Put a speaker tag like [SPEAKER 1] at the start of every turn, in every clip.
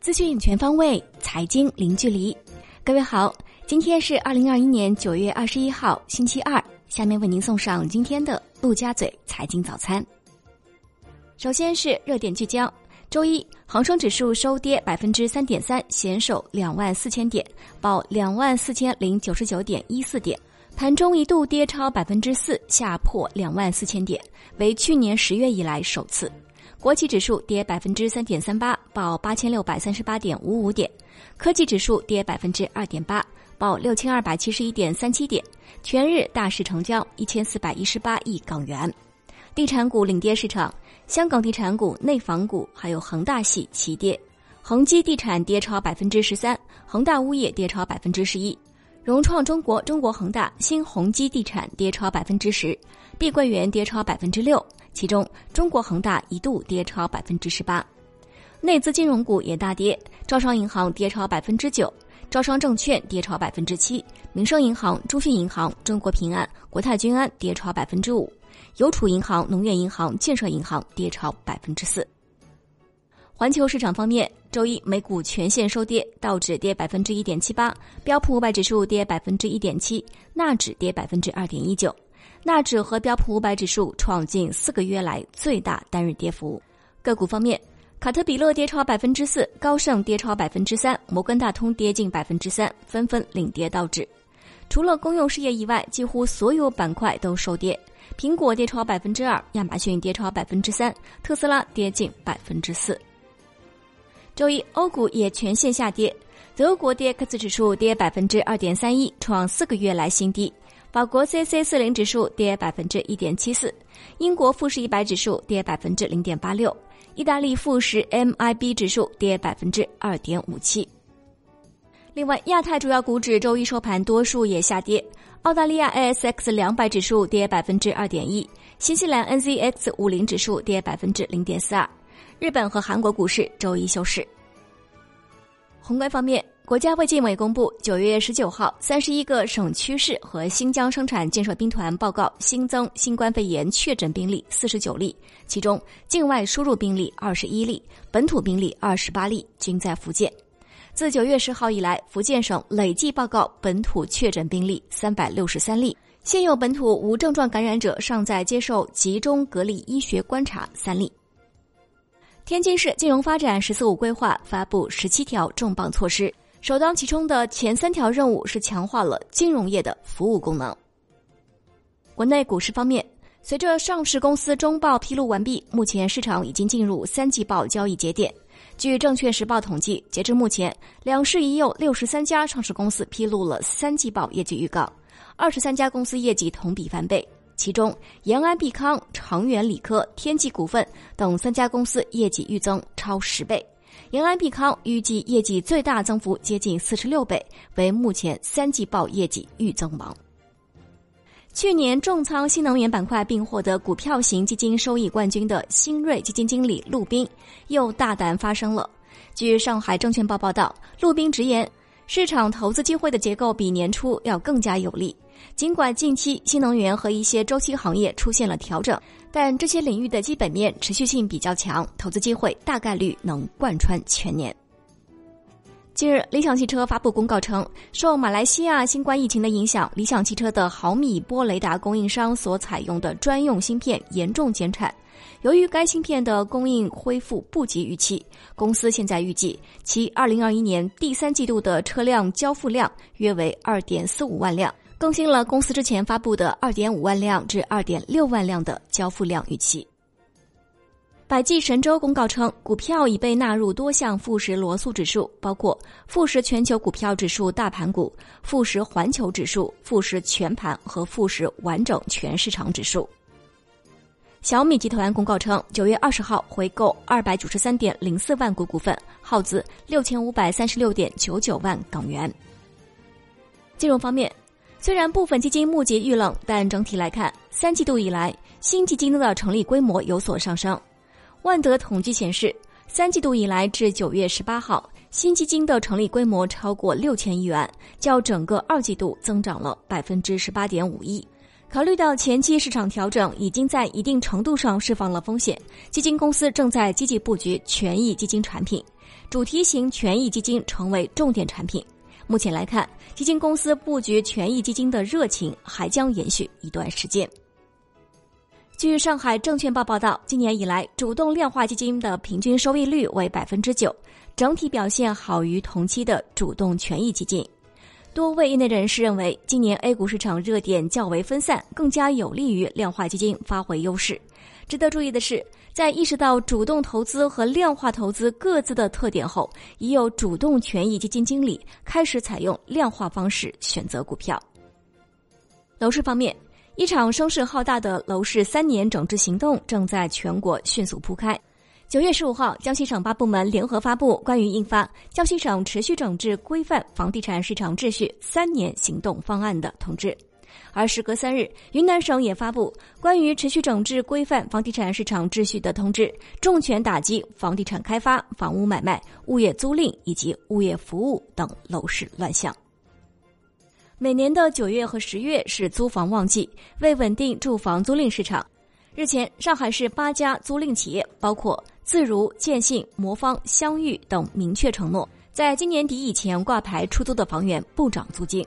[SPEAKER 1] 资讯全方位，财经零距离。各位好，今天是二零二一年九月二十一号，星期二。下面为您送上今天的陆家嘴财经早餐。首先是热点聚焦。周一，恒生指数收跌百分之三点三，险守两万四千点，报两万四千零九十九点一四点。盘中一度跌超百分之四，下破两万四千点，为去年十月以来首次。国企指数跌百分之三点三八，报八千六百三十八点五五点。科技指数跌百分之二点八。报六千二百七十一点三七点，全日大市成交一千四百一十八亿港元。地产股领跌市场，香港地产股、内房股还有恒大系齐跌，恒基地产跌超百分之十三，恒大物业跌超百分之十一，融创中国、中国恒大、新鸿基地产跌超百分之十，碧桂园跌超百分之六，其中中国恒大一度跌超百分之十八。内资金融股也大跌，招商银行跌超百分之九。招商证券跌超百分之七，民生银行、中信银行、中国平安、国泰君安跌超百分之五，邮储银行、农业银行、建设银行跌超百分之四。环球市场方面，周一美股全线收跌，道指跌百分之一点七八，标普五百指数跌百分之一点七，纳指跌百分之二点一九，纳指和标普五百指数创近四个月来最大单日跌幅。个股方面。卡特彼勒跌超百分之四，高盛跌超百分之三，摩根大通跌近百分之三，纷纷领跌道指。除了公用事业以外，几乎所有板块都收跌。苹果跌超百分之二，亚马逊跌超百分之三，特斯拉跌近百分之四。周一，欧股也全线下跌，德国 D X 指数跌百分之二点三一，创四个月来新低；法国 c c 四零指数跌百分之一点七四，英国富时一百指数跌百分之零点八六。意大利富时 MIB 指数跌百分之二点五七。另外，亚太主要股指周一收盘多数也下跌。澳大利亚 ASX 两百指数跌百分之二点一，新西兰 NZX 五零指数跌百分之零点四二。日本和韩国股市周一休市。宏观方面。国家卫健委公布，九月十九号，三十一个省区市和新疆生产建设兵团报告新增新冠肺炎确诊病例四十九例，其中境外输入病例二十一例，本土病例二十八例，均在福建。自九月十号以来，福建省累计报告本土确诊病例三百六十三例，现有本土无症状感染者尚在接受集中隔离医学观察三例。天津市金融发展“十四五”规划发布十七条重磅措施。首当其冲的前三条任务是强化了金融业的服务功能。国内股市方面，随着上市公司中报披露完毕，目前市场已经进入三季报交易节点。据证券时报统计，截至目前，两市已有六十三家上市公司披露了三季报业绩预告，二十三家公司业绩同比翻倍，其中延安必康、长远理科、天际股份等三家公司业绩预增超十倍。延安必康预计业绩最大增幅接近四十六倍，为目前三季报业绩预增王。去年重仓新能源板块并获得股票型基金收益冠军的新锐基金经理陆斌又大胆发声了。据上海证券报报道，陆斌直言，市场投资机会的结构比年初要更加有利。尽管近期新能源和一些周期行业出现了调整。但这些领域的基本面持续性比较强，投资机会大概率能贯穿全年。近日，理想汽车发布公告称，受马来西亚新冠疫情的影响，理想汽车的毫米波雷达供应商所采用的专用芯片严重减产。由于该芯片的供应恢复不及预期，公司现在预计其二零二一年第三季度的车辆交付量约为二点四五万辆。更新了公司之前发布的二点五万辆至二点六万辆的交付量预期。百济神州公告称，股票已被纳入多项富时罗素指数，包括富时全球股票指数大盘股、富时环球指数、富时全盘和富时完整全市场指数。小米集团公告称，九月二十号回购二百九十三点零四万股股份，耗资六千五百三十六点九九万港元。金融方面。虽然部分基金募集遇冷，但整体来看，三季度以来新基金的成立规模有所上升。万德统计显示，三季度以来至九月十八号，新基金的成立规模超过六千亿元，较整个二季度增长了百分之十八点五一。考虑到前期市场调整已经在一定程度上释放了风险，基金公司正在积极布局权益基金产品，主题型权益基金成为重点产品。目前来看，基金公司布局权益基金的热情还将延续一段时间。据上海证券报报道，今年以来，主动量化基金的平均收益率为百分之九，整体表现好于同期的主动权益基金。多位业内人士认为，今年 A 股市场热点较为分散，更加有利于量化基金发挥优势。值得注意的是，在意识到主动投资和量化投资各自的特点后，已有主动权益基金经理开始采用量化方式选择股票。楼市方面，一场声势浩大的楼市三年整治行动正在全国迅速铺开。九月十五号，江西省八部门联合发布关于印发《江西省持续整治规范房地产市场秩序三年行动方案》的通知，而时隔三日，云南省也发布关于持续整治规范房地产市场秩序的通知，重拳打击房地产开发、房屋买卖、物业租赁以及物业服务等楼市乱象。每年的九月和十月是租房旺季，为稳定住房租赁市场，日前，上海市八家租赁企业，包括自如、建信、魔方、相遇等明确承诺，在今年底以前挂牌出租的房源不涨租金。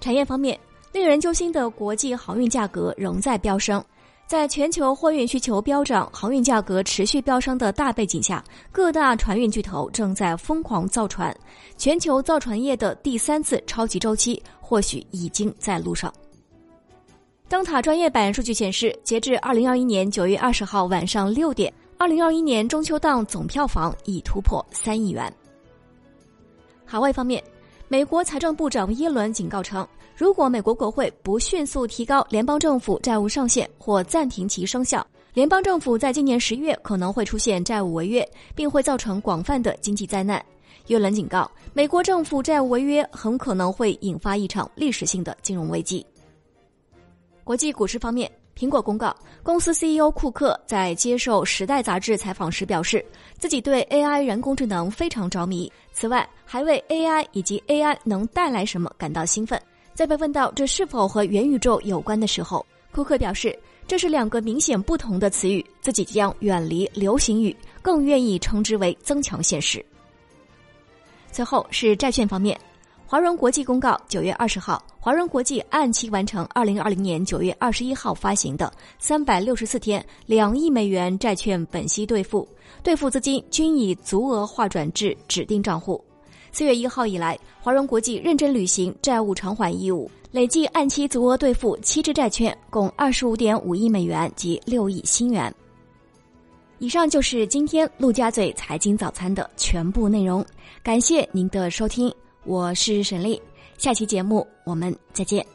[SPEAKER 1] 产业方面，令人揪心的国际航运价格仍在飙升，在全球货运需求飙涨、航运价格持续飙升的大背景下，各大船运巨头正在疯狂造船，全球造船业的第三次超级周期或许已经在路上。灯塔专业版数据显示，截至二零二一年九月二十号晚上六点。二零二一年中秋档总票房已突破三亿元。海外方面，美国财政部长耶伦警告称，如果美国国会不迅速提高联邦政府债务上限或暂停其生效，联邦政府在今年十月可能会出现债务违约，并会造成广泛的经济灾难。耶伦警告，美国政府债务违约很可能会引发一场历史性的金融危机。国际股市方面。苹果公告，公司 CEO 库克在接受《时代》杂志采访时表示，自己对 AI 人工智能非常着迷。此外，还为 AI 以及 AI 能带来什么感到兴奋。在被问到这是否和元宇宙有关的时候，库克表示，这是两个明显不同的词语，自己将远离流行语，更愿意称之为增强现实。最后是债券方面。华融国际公告，九月二十号，华融国际按期完成二零二零年九月二十一号发行的三百六十四天两亿美元债券本息兑付，兑付资金均已足额划转至指定账户。四月一号以来，华融国际认真履行债务偿还义务，累计按期足额兑付七只债券，共二十五点五亿美元及六亿新元。以上就是今天陆家嘴财经早餐的全部内容，感谢您的收听。我是沈丽，下期节目我们再见。